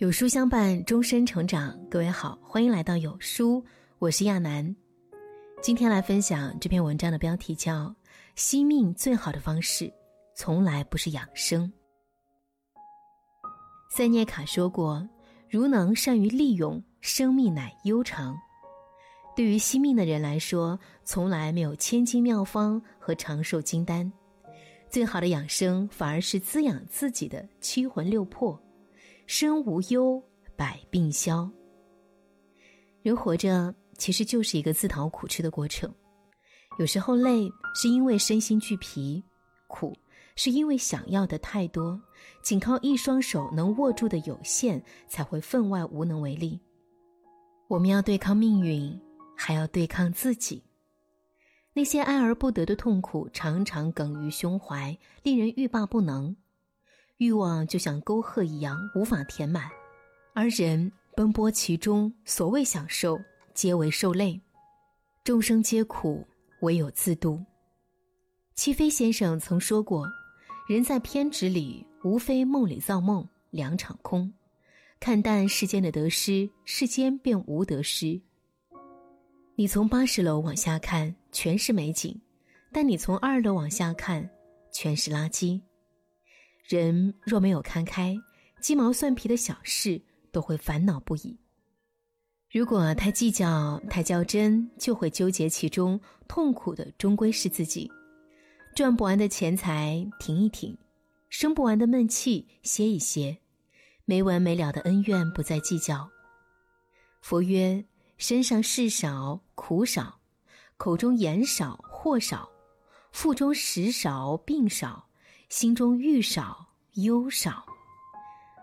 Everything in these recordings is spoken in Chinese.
有书相伴，终身成长。各位好，欢迎来到有书，我是亚楠。今天来分享这篇文章的标题叫《惜命最好的方式，从来不是养生》。塞涅卡说过：“如能善于利用，生命乃悠长。”对于惜命的人来说，从来没有千金妙方和长寿金丹，最好的养生反而是滋养自己的七魂六魄。身无忧，百病消。人活着其实就是一个自讨苦吃的过程，有时候累是因为身心俱疲，苦是因为想要的太多，仅靠一双手能握住的有限，才会分外无能为力。我们要对抗命运，还要对抗自己。那些爱而不得的痛苦，常常梗于胸怀，令人欲罢不能。欲望就像沟壑一样无法填满，而人奔波其中，所谓享受，皆为受累。众生皆苦，唯有自度。戚飞先生曾说过：“人在偏执里，无非梦里造梦，两场空。看淡世间的得失，世间便无得失。你从八十楼往下看，全是美景；但你从二楼往下看，全是垃圾。”人若没有看开，鸡毛蒜皮的小事都会烦恼不已。如果太计较、太较真，就会纠结其中，痛苦的终归是自己。赚不完的钱财停一停，生不完的闷气歇一歇，没完没了的恩怨不再计较。佛曰：身上事少苦少，口中言少祸少，腹中食少病少。心中欲少忧少，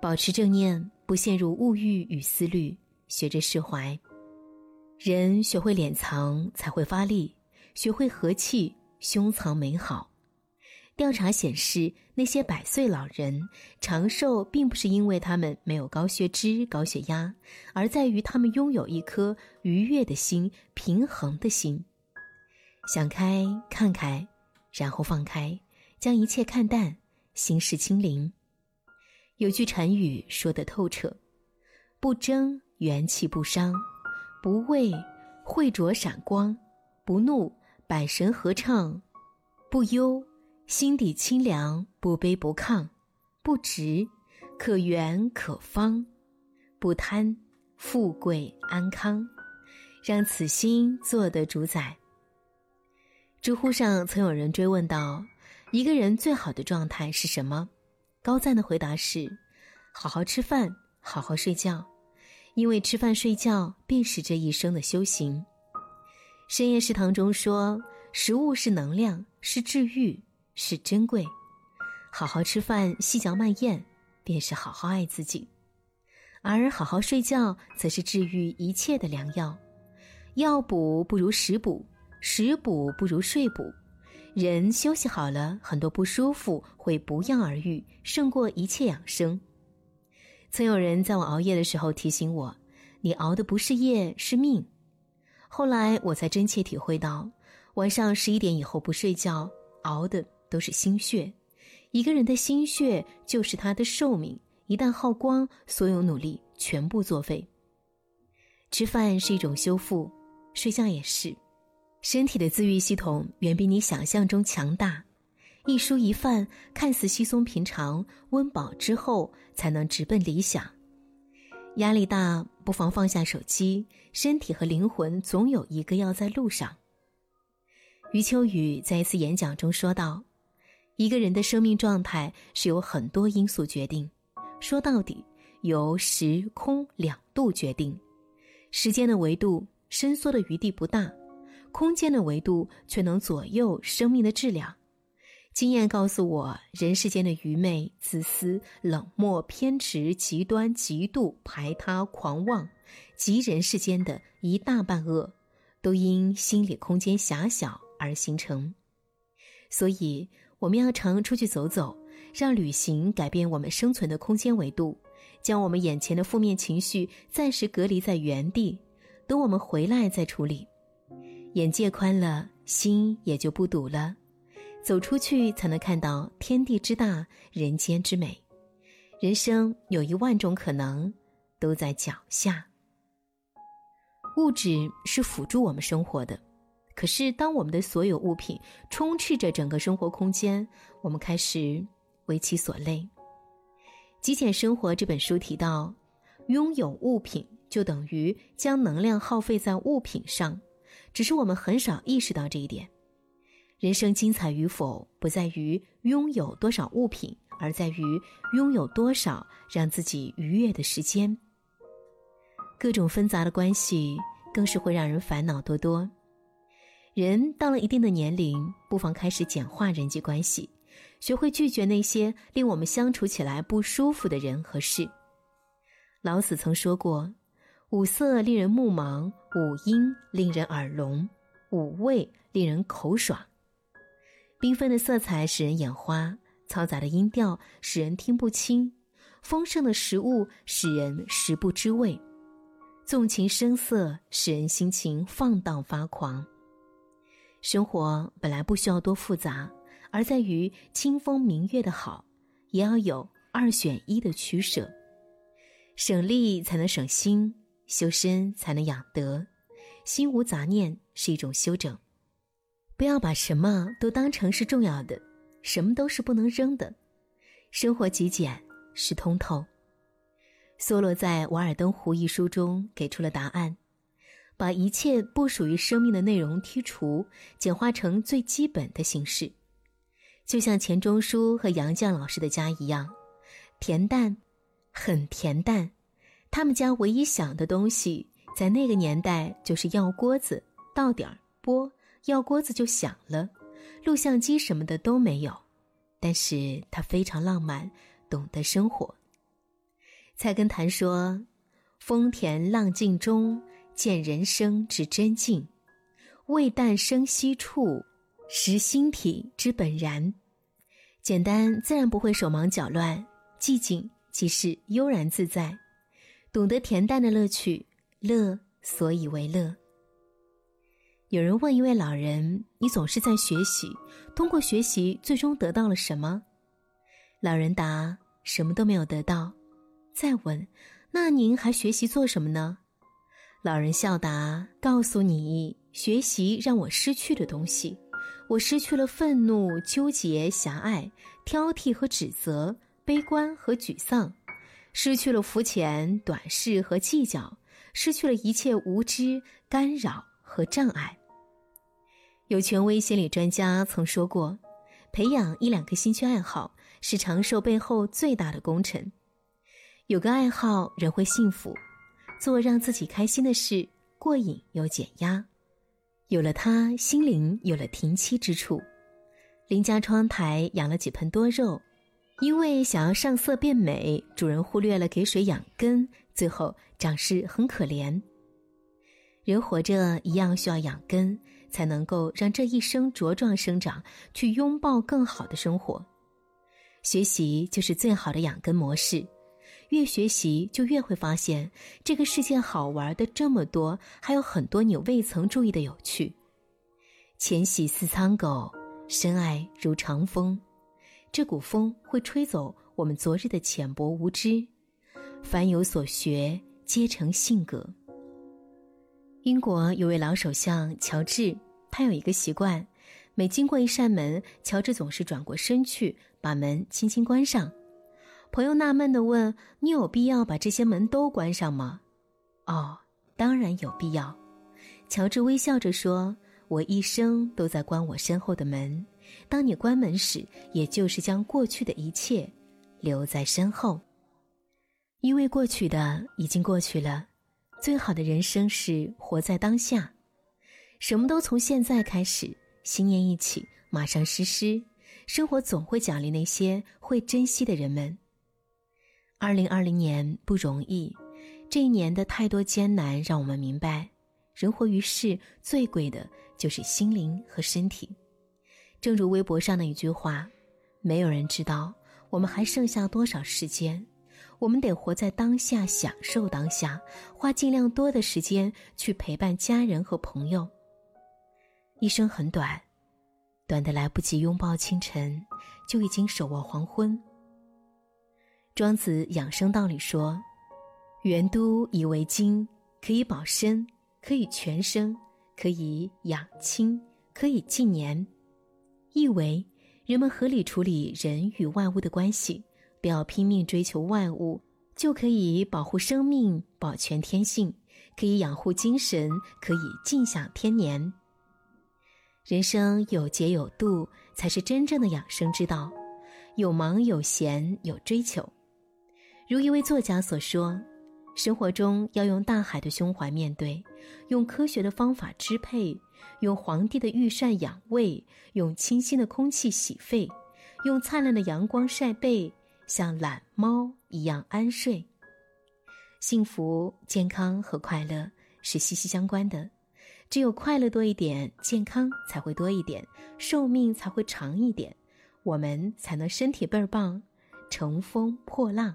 保持正念，不陷入物欲与思虑，学着释怀。人学会敛藏，才会发力；学会和气，胸藏美好。调查显示，那些百岁老人长寿，并不是因为他们没有高血脂、高血压，而在于他们拥有一颗愉悦的心、平衡的心。想开，看开，然后放开。将一切看淡，心事清零。有句禅语说得透彻：不争元气不伤，不畏慧灼闪光，不怒百神合唱，不忧心底清凉，不卑不亢，不执可圆可方，不贪富贵安康，让此心做得主宰。知乎上曾有人追问道。一个人最好的状态是什么？高赞的回答是：好好吃饭，好好睡觉，因为吃饭睡觉便是这一生的修行。深夜食堂中说，食物是能量，是治愈，是珍贵。好好吃饭，细嚼慢咽，便是好好爱自己。而好好睡觉，则是治愈一切的良药。药补不如食补，食补不如睡补。人休息好了，很多不舒服会不药而愈，胜过一切养生。曾有人在我熬夜的时候提醒我：“你熬的不是夜，是命。”后来我才真切体会到，晚上十一点以后不睡觉，熬的都是心血。一个人的心血就是他的寿命，一旦耗光，所有努力全部作废。吃饭是一种修复，睡觉也是。身体的自愈系统远比你想象中强大，一蔬一饭看似稀松平常，温饱之后才能直奔理想。压力大，不妨放下手机，身体和灵魂总有一个要在路上。余秋雨在一次演讲中说道：“一个人的生命状态是由很多因素决定，说到底由时空两度决定。时间的维度伸缩的余地不大。”空间的维度却能左右生命的质量。经验告诉我，人世间的愚昧、自私、冷漠、偏执、极端、嫉妒、排他、狂妄，及人世间的一大半恶，都因心理空间狭小而形成。所以，我们要常出去走走，让旅行改变我们生存的空间维度，将我们眼前的负面情绪暂时隔离在原地，等我们回来再处理。眼界宽了，心也就不堵了。走出去，才能看到天地之大，人间之美。人生有一万种可能，都在脚下。物质是辅助我们生活的，可是当我们的所有物品充斥着整个生活空间，我们开始为其所累。《极简生活》这本书提到，拥有物品就等于将能量耗费在物品上，只是我们很少意识到这一点。人生精彩与否，不在于拥有多少物品，而在于拥有多少让自己愉悦的时间。各种纷杂的关系，更是会让人烦恼多多。人到了一定的年龄，不妨开始简化人际关系，学会拒绝那些令我们相处起来不舒服的人和事。老子曾说过：“五色令人目盲，五音令人耳聋，五味令人口爽。”缤纷的色彩使人眼花，嘈杂的音调使人听不清，丰盛的食物使人食不知味，纵情声色使人心情放荡发狂。生活本来不需要多复杂，而在于清风明月的好，也要有二选一的取舍。省力才能省心，修身才能养德，心无杂念是一种修整。不要把什么都当成是重要的，什么都是不能扔的。生活极简是通透。梭罗在《瓦尔登湖》一书中给出了答案：把一切不属于生命的内容剔除，简化成最基本的形式。就像钱钟书和杨绛老师的家一样，恬淡，很恬淡。他们家唯一想的东西，在那个年代就是要锅子，到点儿播。要锅子就响了，录像机什么的都没有，但是他非常浪漫，懂得生活。菜根谭说：“风田浪静中，见人生之真境；味淡生息处，识心体之本然。”简单自然不会手忙脚乱，寂静即是悠然自在。懂得恬淡的乐趣，乐所以为乐。有人问一位老人：“你总是在学习，通过学习最终得到了什么？”老人答：“什么都没有得到。”再问：“那您还学习做什么呢？”老人笑答：“告诉你，学习让我失去的东西，我失去了愤怒、纠结、狭隘、挑剔和指责、悲观和沮丧，失去了肤浅、短视和计较，失去了一切无知、干扰和障碍。”有权威心理专家曾说过，培养一两个兴趣爱好是长寿背后最大的功臣。有个爱好，人会幸福；做让自己开心的事，过瘾又减压。有了它，心灵有了停栖之处。邻家窗台养了几盆多肉，因为想要上色变美，主人忽略了给水养根，最后长势很可怜。人活着一样需要养根。才能够让这一生茁壮生长，去拥抱更好的生活。学习就是最好的养根模式，越学习就越会发现这个世界好玩的这么多，还有很多你未曾注意的有趣。浅喜似苍狗，深爱如长风，这股风会吹走我们昨日的浅薄无知。凡有所学，皆成性格。英国有位老首相乔治，他有一个习惯，每经过一扇门，乔治总是转过身去，把门轻轻关上。朋友纳闷地问：“你有必要把这些门都关上吗？”“哦，当然有必要。”乔治微笑着说：“我一生都在关我身后的门。当你关门时，也就是将过去的一切留在身后，因为过去的已经过去了。”最好的人生是活在当下，什么都从现在开始，心念一起，马上实施，生活总会奖励那些会珍惜的人们。二零二零年不容易，这一年的太多艰难让我们明白，人活于世最贵的就是心灵和身体。正如微博上的一句话：“没有人知道我们还剩下多少时间。”我们得活在当下，享受当下，花尽量多的时间去陪伴家人和朋友。一生很短，短的来不及拥抱清晨，就已经手握黄昏。庄子养生道里说：“元都以为精，可以保身，可以全生，可以养亲，可以纪年。意为人们合理处理人与万物的关系，不要拼命追求万物，就可以保护生命，保全天性，可以养护精神，可以尽享天年。人生有节有度，才是真正的养生之道。有忙有闲有追求，如一位作家所说：“生活中要用大海的胸怀面对，用科学的方法支配，用皇帝的御膳养胃，用清新的空气洗肺，用灿烂的阳光晒背，像懒猫一样安睡。幸福、健康和快乐是息息相关的。”只有快乐多一点，健康才会多一点，寿命才会长一点，我们才能身体倍儿棒，乘风破浪。